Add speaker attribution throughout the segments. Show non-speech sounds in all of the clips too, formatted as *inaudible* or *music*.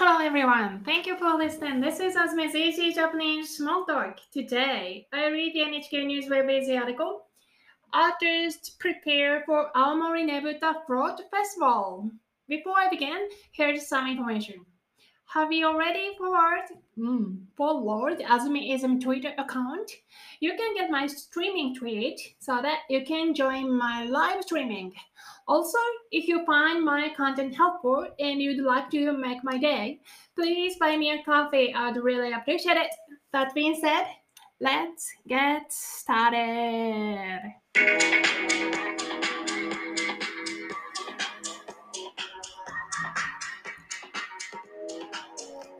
Speaker 1: Hello everyone, thank you for listening. This is Asmi's Easy Japanese Small Talk. Today, I read the NHK News Web Easy article. Artists prepare for Aomori Nebuta Float Festival. Before I begin, here's some information. Have you already followed, mm, followed Asmiism Twitter account? You can get my streaming tweet so that you can join my live streaming. Also, if you find my content helpful and you'd like to make my day, please buy me a coffee. I'd really appreciate it. That being said, let's get started.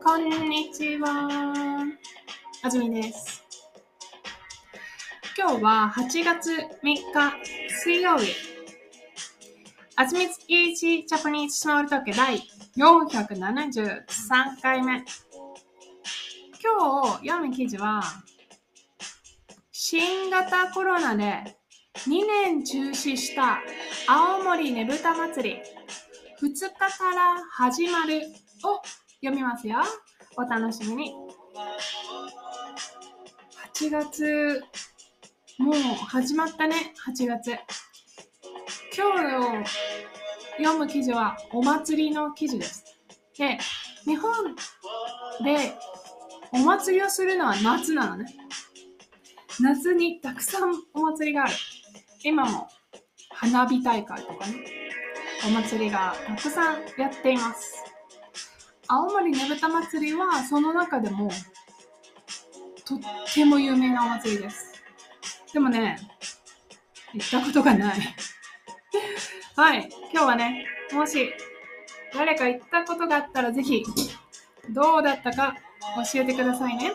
Speaker 1: こんにちは。あずみです。今日は8月3日水曜日。 あずみつイージージャパニーズスモールトーク第473回目。今日読む記事は、新型コロナで2年中止した青森ねぶた祭り2日から始まるを読みますよ。お楽しみに。8月、もう始まったね、8月。今日の読む記事はお祭りの記事です。で、日本でお祭りをするのは夏なのね。夏にたくさんお祭りがある。今も花火大会とかね、お祭りがたくさんやっています。青森ねぶた祭りはその中でもとっても有名なお祭りです。でもね、行ったことがない。はい、今日はね、もし誰か行ったことがあったらぜひどうだったか教えてくださいね。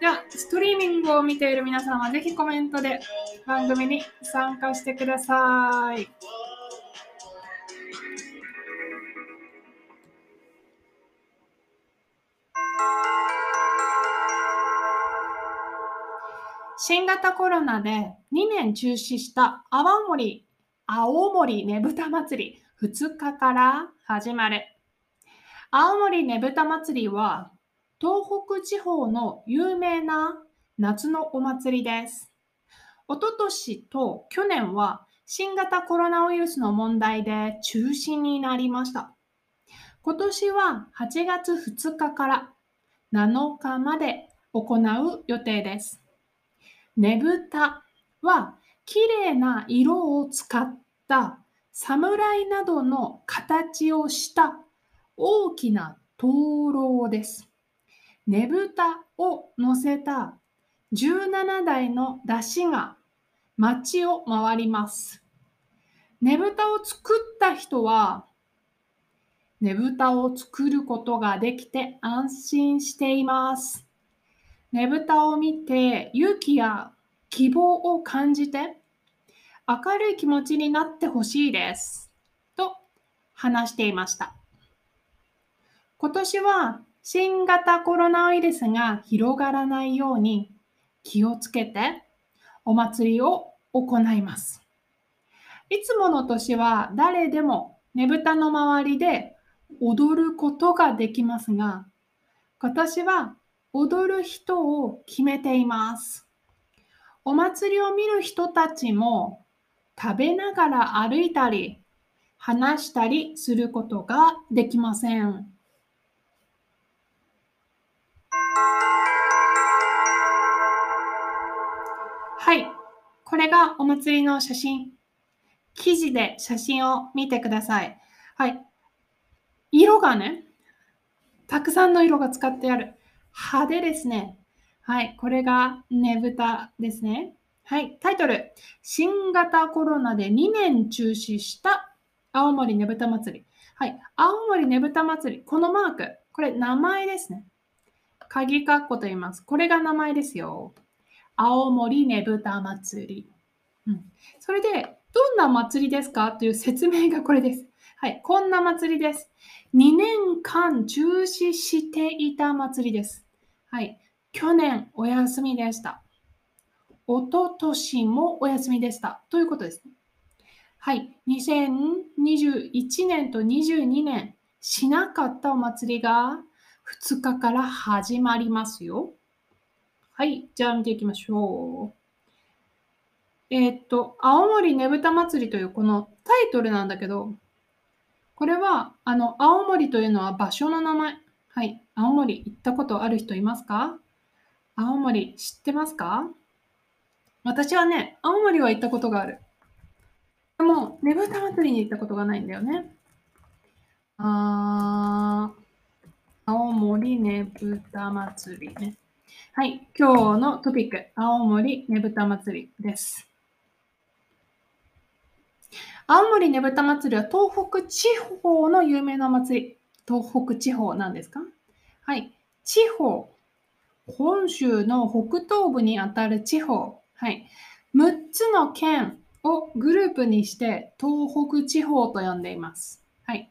Speaker 1: では、ストリーミングを見ている皆さんはぜひコメントで番組に参加してください。新型コロナで2年中止した青森、青森ねぶた祭り2日から始まる。青森ねぶた祭りは東北地方の有名な夏のお祭りです。おととしと去年は新型コロナウイルスの問題で中止になりました。今年は8月2日から7日まで行う予定です。ねぶたは綺麗な色を使った侍などの形をした大きな灯籠です。ねぶたを乗せた17台の出汁が街を回ります。ねぶたを作った人はねぶたを作ることができて安心しています。ねぶたを見て勇気や希望を感じて明るい気持ちになってほしいです。と話していました。今年は新型コロナウイルスが広がらないように気をつけてお祭りを行います。いつもの年は誰でもねぶたの周りで踊ることができますが、今年は踊る人を決めています。お祭りを見る人たちも食べながら歩いたり話したりすることができません。はい、これがお祭りの写真。記事で写真を見てください。はい、色がね、たくさんの色が使ってある。派手ですね。はい、これがねぶたですね。はい、タイトル。新型コロナで2年中止した青森ねぶた祭り。はい、青森ねぶた祭り。このマーク。これ名前ですね。鍵括弧と言います。これが名前ですよ。青森ねぶた祭り。うん、それで、どんな祭りですか？という説明がこれです。はい、こんな祭りです。2年間中止していた祭りです。はい、去年お休みでした。一昨年もお休みでした。ということです。はい、2021年と22年、しなかったお祭りが2日から始まりますよ。はい、じゃあ見ていきましょう。えー、っと、青森ねぶた祭りというこのタイトルなんだけど、これは、あの、青森というのは場所の名前。はい、青森行ったことある人いますか？青森知ってますか？私はね、青森は行ったことがある。でも、ねぶた祭りに行ったことがないんだよね。あー青森ねぶた祭りね。はい、今日のトピック、青森ねぶた祭りです。青森ねぶた祭りは東北地方の有名な祭り。東北地方なんですか？はい。地方。本州の北東部にあたる地方。はい。6つの県をグループにして東北地方と呼んでいます。はい。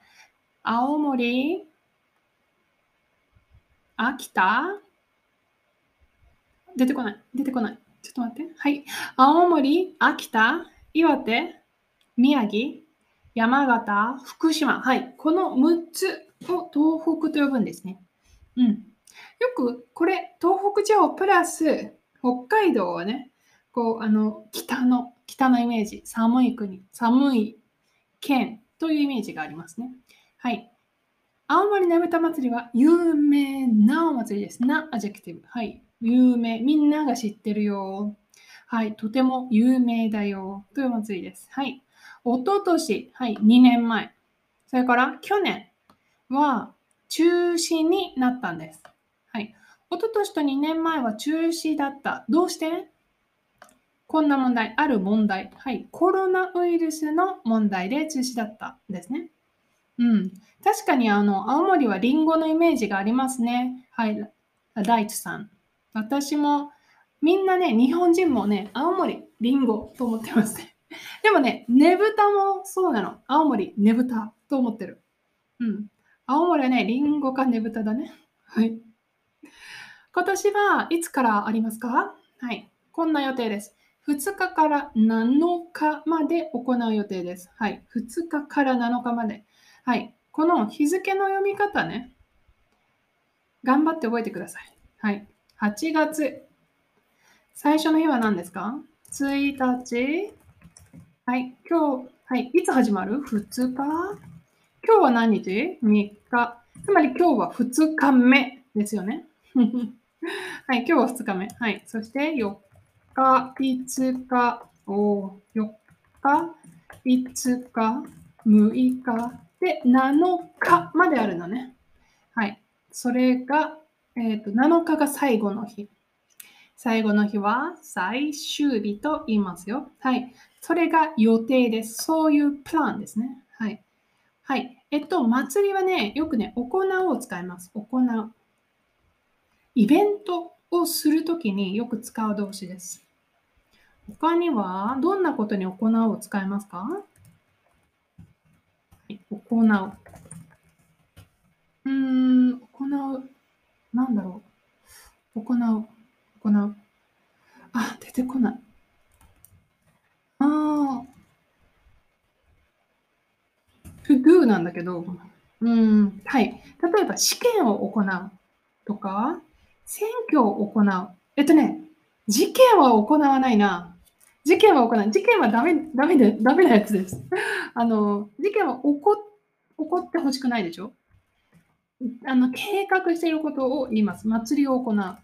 Speaker 1: 青森、秋田、出てこない。出てこない。ちょっと待って。はい。青森、秋田、岩手、宮城、山形、福島？はい。この6つを東北と呼ぶんですね。うん。よくこれ、東北地方プラス北海道はね、こう、あの、北の、北のイメージ、寒い国、寒い県というイメージがありますね。はい。青森ねぶた祭りは有名なお祭りです。な、 adjective。はい。有名。みんなが知ってるよ。はい。とても有名だよ。という祭りです。はい。おととし、はい。2年前。それから去年は中止になったんです。はい。おととしと2年前は中止だった。どうして？こんな問題、ある問題。はい。コロナウイルスの問題で中止だったんですね。うん。確かに、あの、青森はリンゴのイメージがありますね。はい。大地さん。私も、みんなね、日本人もね、青森、リンゴと思ってますね。*laughs* でもね、ねぶたもそうなの。青森、ねぶたと思ってる。うん。青森はね、リンゴかねぶただね。はい。今年はいつからありますか？はい。こんな予定です。2日から7日まで行う予定です。はい。2日から7日まで。はい。この日付の読み方ね。頑張って覚えてください。はい。8月。最初の日は何ですか ?1 日。はい。今日、はい。いつ始まる ?2 日。今日は何日 ?3 日。つまり今日は2日目ですよね。*laughs* はい。今日は2日目。はい。そして4日、5日、お4日、5日、6日、で、7日まであるのね。はい。それが、えっ、ー、と、7日が最後の日。最後の日は最終日と言いますよ。はい。それが予定です。そういうプランですね。はい。はい。えっと、祭りはね、よくね、行うを使います。行う。イベントをするときによく使う動詞です。他には、どんなことに行うを使いますか、はい、行う。うん、行う。なんだろう。行う。行う。あ、出てこない。ああ。to do なんだけど、うん、はい。例えば、試験を行うとか、選挙を行う。えっとね、事件は行わないな。事件は行わない。事件はダメ、ダメで、ダメなやつです。あの、事件は起こ起こってほしくないでしょ？あの、計画していることを言います。祭りを行う。あ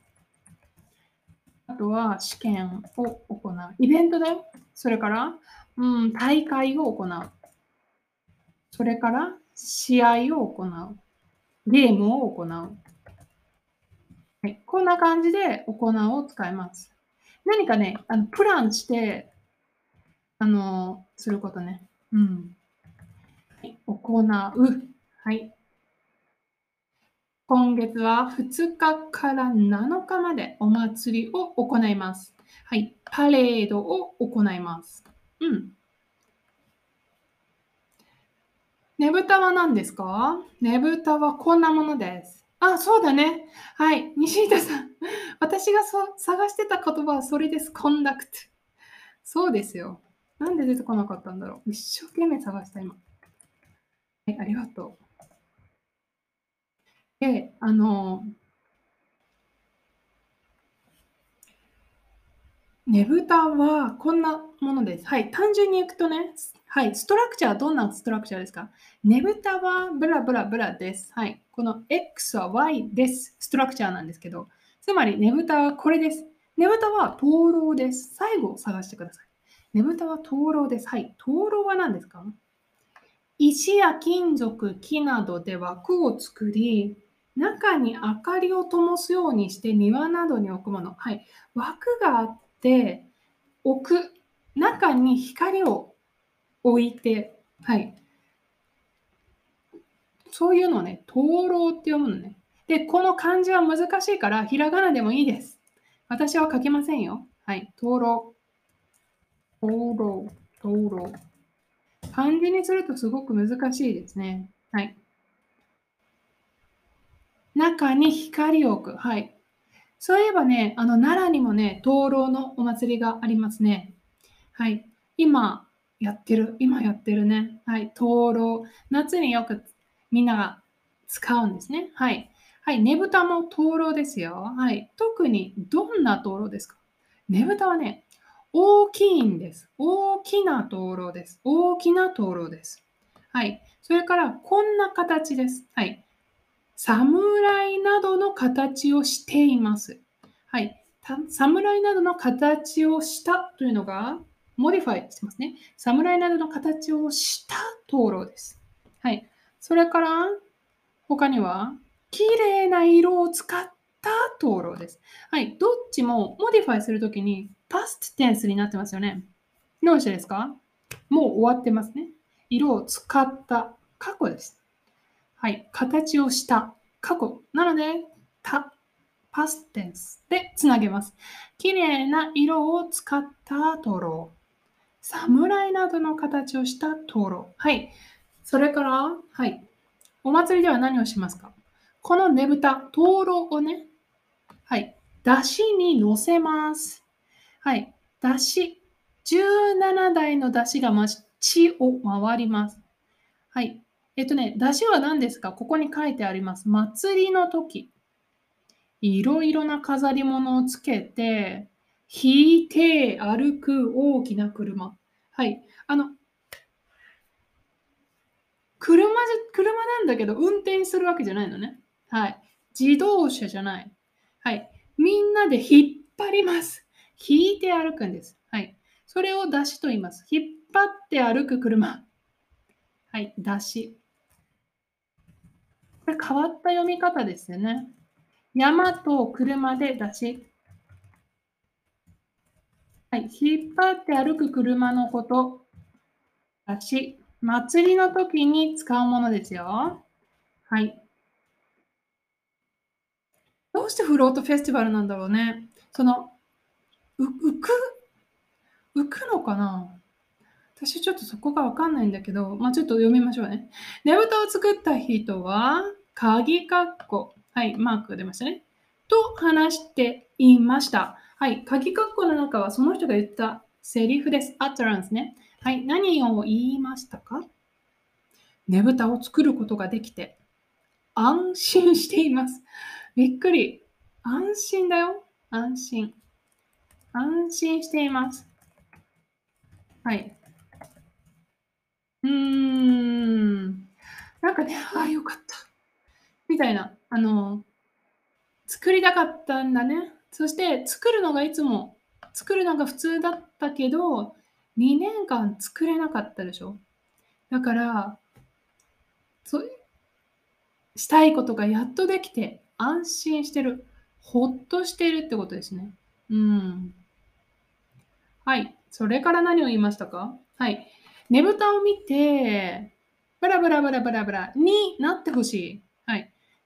Speaker 1: とは試験を行う。イベントだよ。それから、うん、大会を行う。それから、試合を行う。ゲームを行う。はい、こんな感じで行うを使います。何かね、あのプランして、あの、することね。うん。はい、行う。はい。今月は2日から7日までお祭りを行います。はい。パレードを行います。うん。ねぶたは何ですか？ねぶたはこんなものです。あ、そうだね。はい。西田さん。私がそ探してた言葉はそれです。コンダクト。そうですよ。なんで出てこなかったんだろう。一生懸命探した今。はい、ありがとう。で、あの、ねぶたはこんなものです。はい、単純にいくとね、はい、ストラクチャーはどんなストラクチャーですか？ねぶたはブラブラブラです。はい、この X は Y です。ストラクチャーなんですけど、つまりねぶたはこれです。ねぶたは灯籠です。最後を探してください。ねぶたは灯籠です。はい、灯籠は何ですか？石や金属、木などで枠を作り、中に明かりを灯すようにして庭などに置くもの。はい、枠があってって、置く、中に光を置いて、はい。そういうのをね、灯籠って読むのね。で、この漢字は難しいから、ひらがなでもいいです。私は書けませんよ。はい。灯籠。灯籠。灯籠。漢字にするとすごく難しいですね。はい。中に光を置く。はい。そういえばね、あの奈良にもね、灯籠のお祭りがありますね。はい。今やってる、今やってるね。はい。灯籠。夏によくみんなが使うんですね。はい。はい。ねぶたも灯籠ですよ。はい。特にどんな灯籠ですか？ねぶたはね、大きいんです。大きな灯籠です。大きな灯籠です。はい。それから、こんな形です。はい。侍などの形をしています。はい。侍などの形をしたというのが、 modify してますね。侍などの形をした灯籠です。はい。それから、他には、綺麗な色を使った灯籠です。はい。どっちも modify するときに、 past tense になってますよね。どうしてですか？もう終わってますね。色を使った過去です。はい、形をした過去。なので、た、パステンスでつなげます。綺麗な色を使った灯籠。侍などの形をした灯籠。はい。それから、はい。お祭りでは何をしますか？このねぶた、灯籠をね、はい。出汁に乗せます。はい。出汁。17台の出汁が街を回ります。はい。えっとね、出汁は何ですか？ここに書いてあります。祭りの時、いろいろな飾り物をつけて、引いて歩く大きな車。はい。あの、車じ車なんだけど、運転するわけじゃないのね。はい。自動車じゃない。はい。みんなで引っ張ります。引いて歩くんです。はい。それを出しと言います。引っ張って歩く車。はい。出し。これ変わった読み方ですよね。山と車で出し。はい、引っ張って歩く車のこと。出し。祭りの時に使うものですよ。はい。どうしてフロートフェスティバルなんだろうね。その、浮く、浮くのかな？私ちょっとそこがわかんないんだけど、まあちょっと読みましょうね。ねぶたを作った人は、鍵括弧、はい、マークが出ましたね。と話していました。はい、鍵括弧の中はその人が言ったセリフです。アトランスね。はい、何を言いましたか？ねぶたを作ることができて安心しています。びっくり。安心だよ。安心。安心しています。はい。うーん。なんかね、ああ、よかった。みたいな、あの、作りたかったんだね。そして作るのがいつも、作るのが普通だったけど、2年間作れなかったでしょ。だから、そうしたいことがやっとできて安心してる。ほっとしてるってことですね。うん。はい。それから何を言いましたか？はい。ねぶたを見て、ブラブラブラブラブラになってほしい。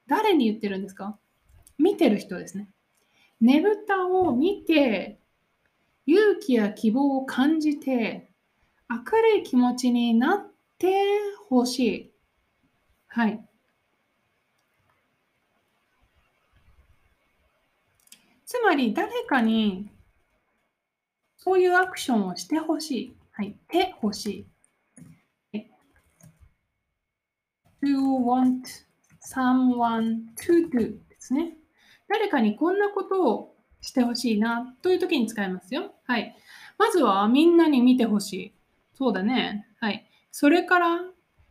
Speaker 1: 誰に言ってるんですか？見てる人ですね。ねぶたを見て、勇気や希望を感じて、明るい気持ちになってほしい。はい。つまり誰かにそういうアクションをしてほしい。はい。てほしい。はい、to want someone to do ですね。誰かにこんなことをしてほしいなという時に使いますよ。はい。まずはみんなに見てほしい。そうだね。はい。それから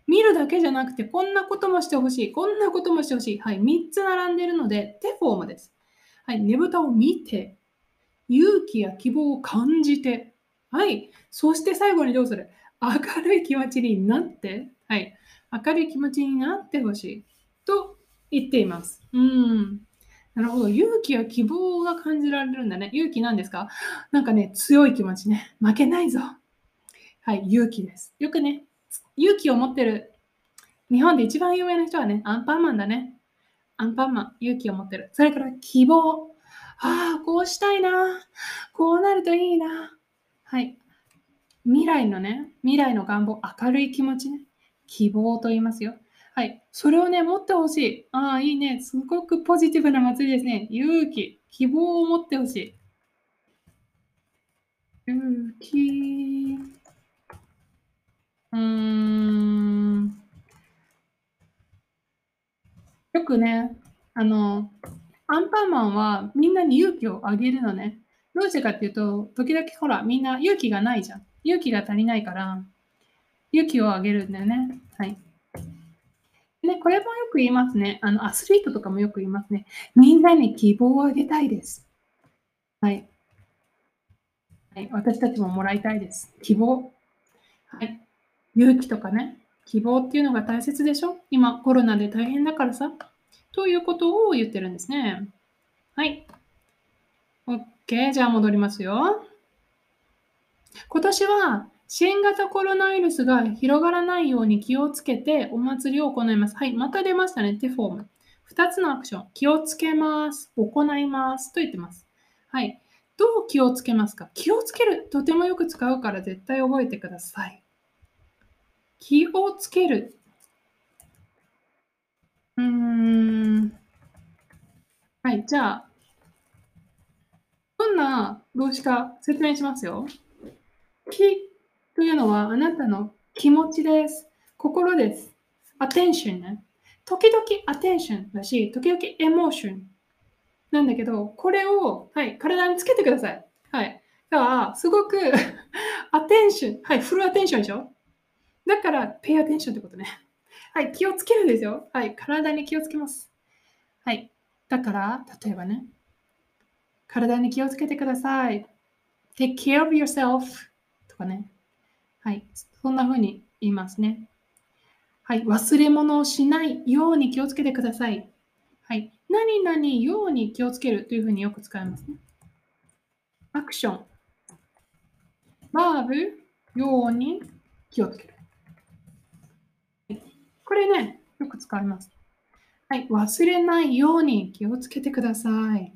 Speaker 1: 見るだけじゃなくてこんなこともしてほしい。こんなこともしてほしい。はい。3つ並んでいるので手フォームです。はい。ねぶたを見て、勇気や希望を感じて、はい。そして最後にどうする？明るい気持ちになって、はい。明るい気持ちになってほしい。と言っています。うん。なるほど。勇気や希望が感じられるんだね。勇気なんですか？なんかね、強い気持ちね。負けないぞ。はい、勇気です。よくね、勇気を持ってる。日本で一番有名な人はね、アンパンマンだね。アンパンマン、勇気を持ってる。それから希望。ああ、こうしたいな。こうなるといいな。はい。未来のね、未来の願望、明るい気持ちね。希望と言いますよ。はい。それをね、持ってほしい。ああ、いいね。すごくポジティブな祭りですね。勇気、希望を持ってほしい。勇気。うーん。よくね、あの、アンパンマンはみんなに勇気をあげるのね。どうしてかっていうと、時々ほら、みんな勇気がないじゃん。勇気が足りないから、勇気をあげるんだよね。はい。ね、これもよく言いますね。あの、アスリートとかもよく言いますね。みんなに希望をあげたいです。はい。はい、私たちももらいたいです。希望。はい。勇気とかね、希望っていうのが大切でしょ？今、コロナで大変だからさ。ということを言ってるんですね。はい。OK。じゃあ戻りますよ。今年は新型コロナウイルスが広がらないように気をつけてお祭りを行います。はい、また出ましたね、テフォーム。2つのアクション。気をつけます。行います。と言ってます。はい。どう気をつけますか？気をつける。とてもよく使うから絶対覚えてください。気をつける。うーん。はい、じゃあ、どんな動詞か説明しますよ。気というのはあなたの気持ちです。心です。attention ね。時々 attention だし、時々 emotion なんだけど、これを、はい、体につけてください。はい。だから、すごく *laughs* attention、はい、フル attention でしょ？だから、pay attention ってことね。はい、気をつけるんですよ。はい、体に気をつけます。はい。だから、例えばね、体に気をつけてください。take care of yourself とかね。はい。そんな風に言いますね。はい。忘れ物をしないように気をつけてください。はい。何々ように気をつけるというふうによく使いますね。アクション。バーブように気をつける。これね、よく使います。はい。忘れないように気をつけてください。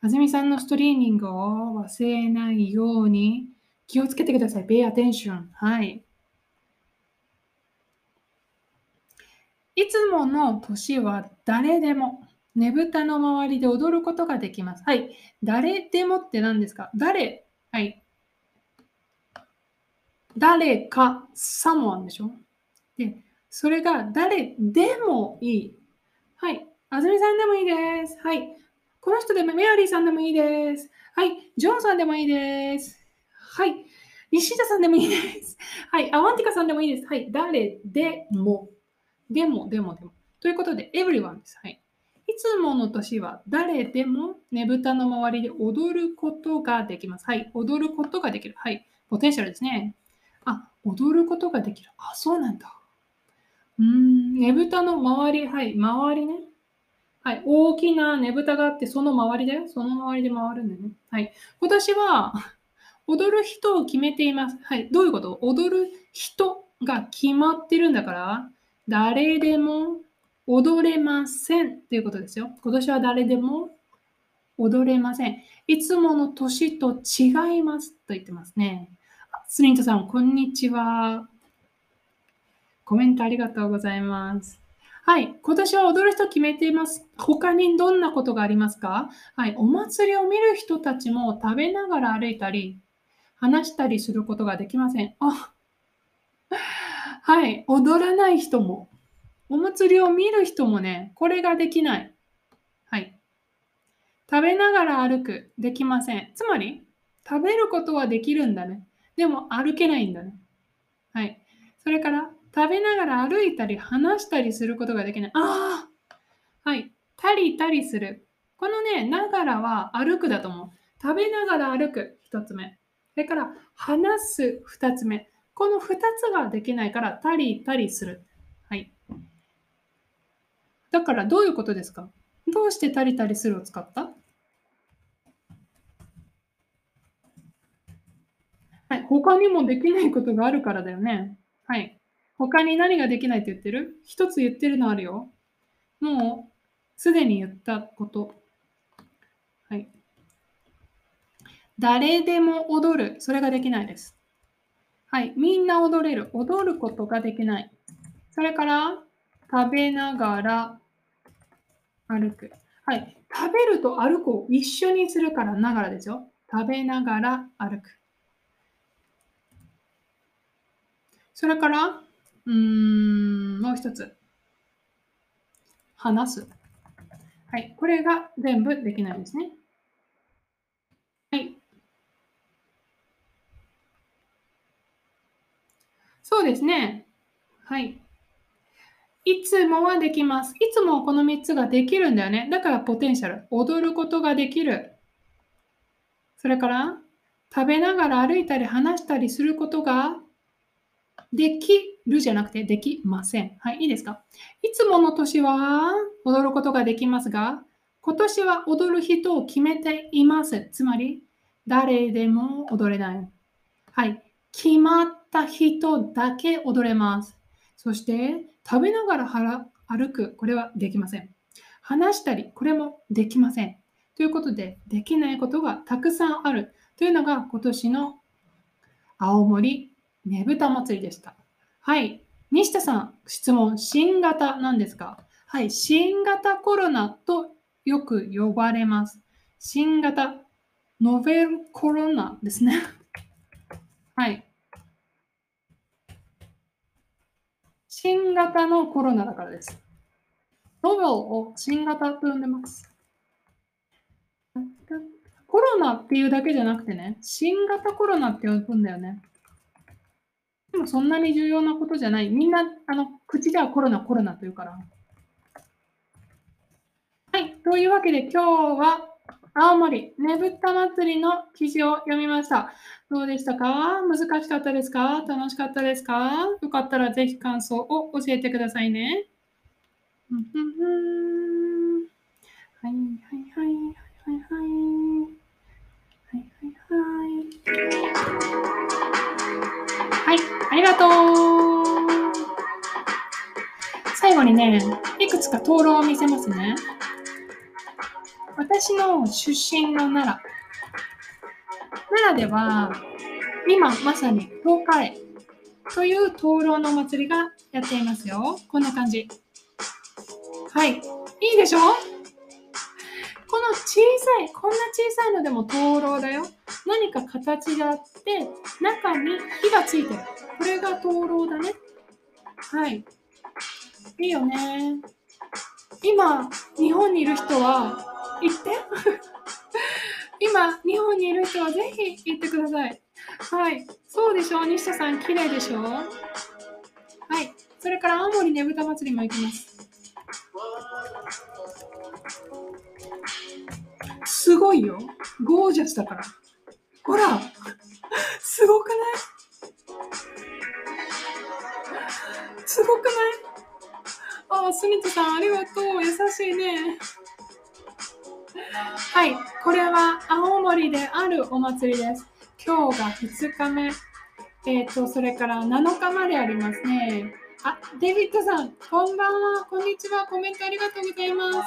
Speaker 1: あずみさんのストリーミングを忘れないように気をつけてください。pay attention. はい。いつもの年は誰でもねぶたの周りで踊ることができます。はい。誰でもって何ですか？誰はい。誰か、someone でしょ？で、それが誰でもいい。はい。あずみさんでもいいです。はい。この人でも、メアリーさんでもいいです。はい。ジョンさんでもいいです。はい。西田さんでもいいです。*laughs* はい。アワンティカさんでもいいです。はい。誰でも。でも、でも、でも。ということで、everyone です。はい。いつもの年は誰でもねぶたの周りで踊ることができます。はい。踊ることができる。はい。ポテンシャルですね。あ、踊ることができる。あ、そうなんだ。うん、ねぶたの周り。はい。周りね。はい。大きなねぶたがあって、その周りだよ。その周りで回るんだよね。はい。今年は、踊る人を決めています。はい。どういうこと？踊る人が決まってるんだから、誰でも踊れませんっていうことですよ。今年は誰でも踊れません。いつもの年と違いますと言ってますね。スリントさん、こんにちは。コメントありがとうございます。はい。今年は踊る人決めています。他にどんなことがありますか？はい。お祭りを見る人たちも食べながら歩いたり、話したりすることができません。あ、*laughs* はい、踊らない人も。お祭りを見る人もね、これができない。はい。食べながら歩く。できません。つまり、食べることはできるんだね。でも歩けないんだね。はい。それから、食べながら歩いたり話したりすることができない。ああはい。たりたりする。このね、ながらは歩くだと思う。食べながら歩く。一つ目。それから、話す。二つ目。この二つができないから、たりたりする。はい。だから、どういうことですか？どうしてたりたりするを使った？はい。他にもできないことがあるからだよね。はい。他に何ができないって言ってる？一つ言ってるのあるよ。もう、すでに言ったこと。はい。誰でも踊る。それができないです。はい。みんな踊れる。踊ることができない。それから、食べながら歩く。はい。食べると歩くを一緒にするからながらですよ。食べながら歩く。それから、うん、もう一つ。話す。はい。これが全部できないですね。はい。そうですね。はい。いつもはできます。いつもこの3つができるんだよね。だからポテンシャル。踊ることができる。それから、食べながら歩いたり話したりすることができるじゃなくてできません。はい、いいですか？いつもの年は踊ることができますが、今年は踊る人を決めています。つまり、誰でも踊れない。はい、決まった人だけ踊れます。そして、食べながら歩く、これはできません。話したり、これもできません。ということで、できないことがたくさんあるというのが今年の青森ねぶた祭りでした。はい。西田さん、質問、新型なんですか？はい。新型コロナとよく呼ばれます。新型、ノベルコロナですね。*laughs* はい。新型のコロナだからです。ノベルを新型と呼んでます。コロナっていうだけじゃなくてね、新型コロナって呼ぶんだよね。でもそんなに重要なことじゃない。みんな、あの、口ではコロナ、コロナというから。はい。というわけで今日は青森ねぶた祭りの記事を読みました。どうでしたか？難しかったですか？楽しかったですか？よかったらぜひ感想を教えてくださいね。はいはいはいはいはいはいはいはい。はい、ありがとう。最後にね、いくつか灯籠を見せますね。私の出身の奈良。奈良では、今まさに東海という灯籠の祭りがやっていますよ。こんな感じ。はい。いいでしょ？この小さい、こんな小さいのでも灯籠だよ。何か形があって、中に火がついてる。これが灯籠だね。はい。いいよね。今、日本にいる人は、行って今、日本にいる人はぜひ行ってください。はい。そうでしょう西田さん、綺麗でしょはい。それから青森ねぶた祭りも行きます。すごいよ。ゴージャスだから。ほら、すごくない？すごくない？あ、スミトさん、ありがとう。優しいね。はい、これは青森であるお祭りです。今日が2日目。えっ、ー、と、それから7日までありますね。あ、デビッドさん、こんばんは。こんにちは。コメントありがとうございます。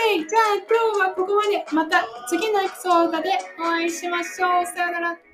Speaker 1: OK! じゃあ今日はここまで。また次のエピソードでお会いしましょう。さよなら。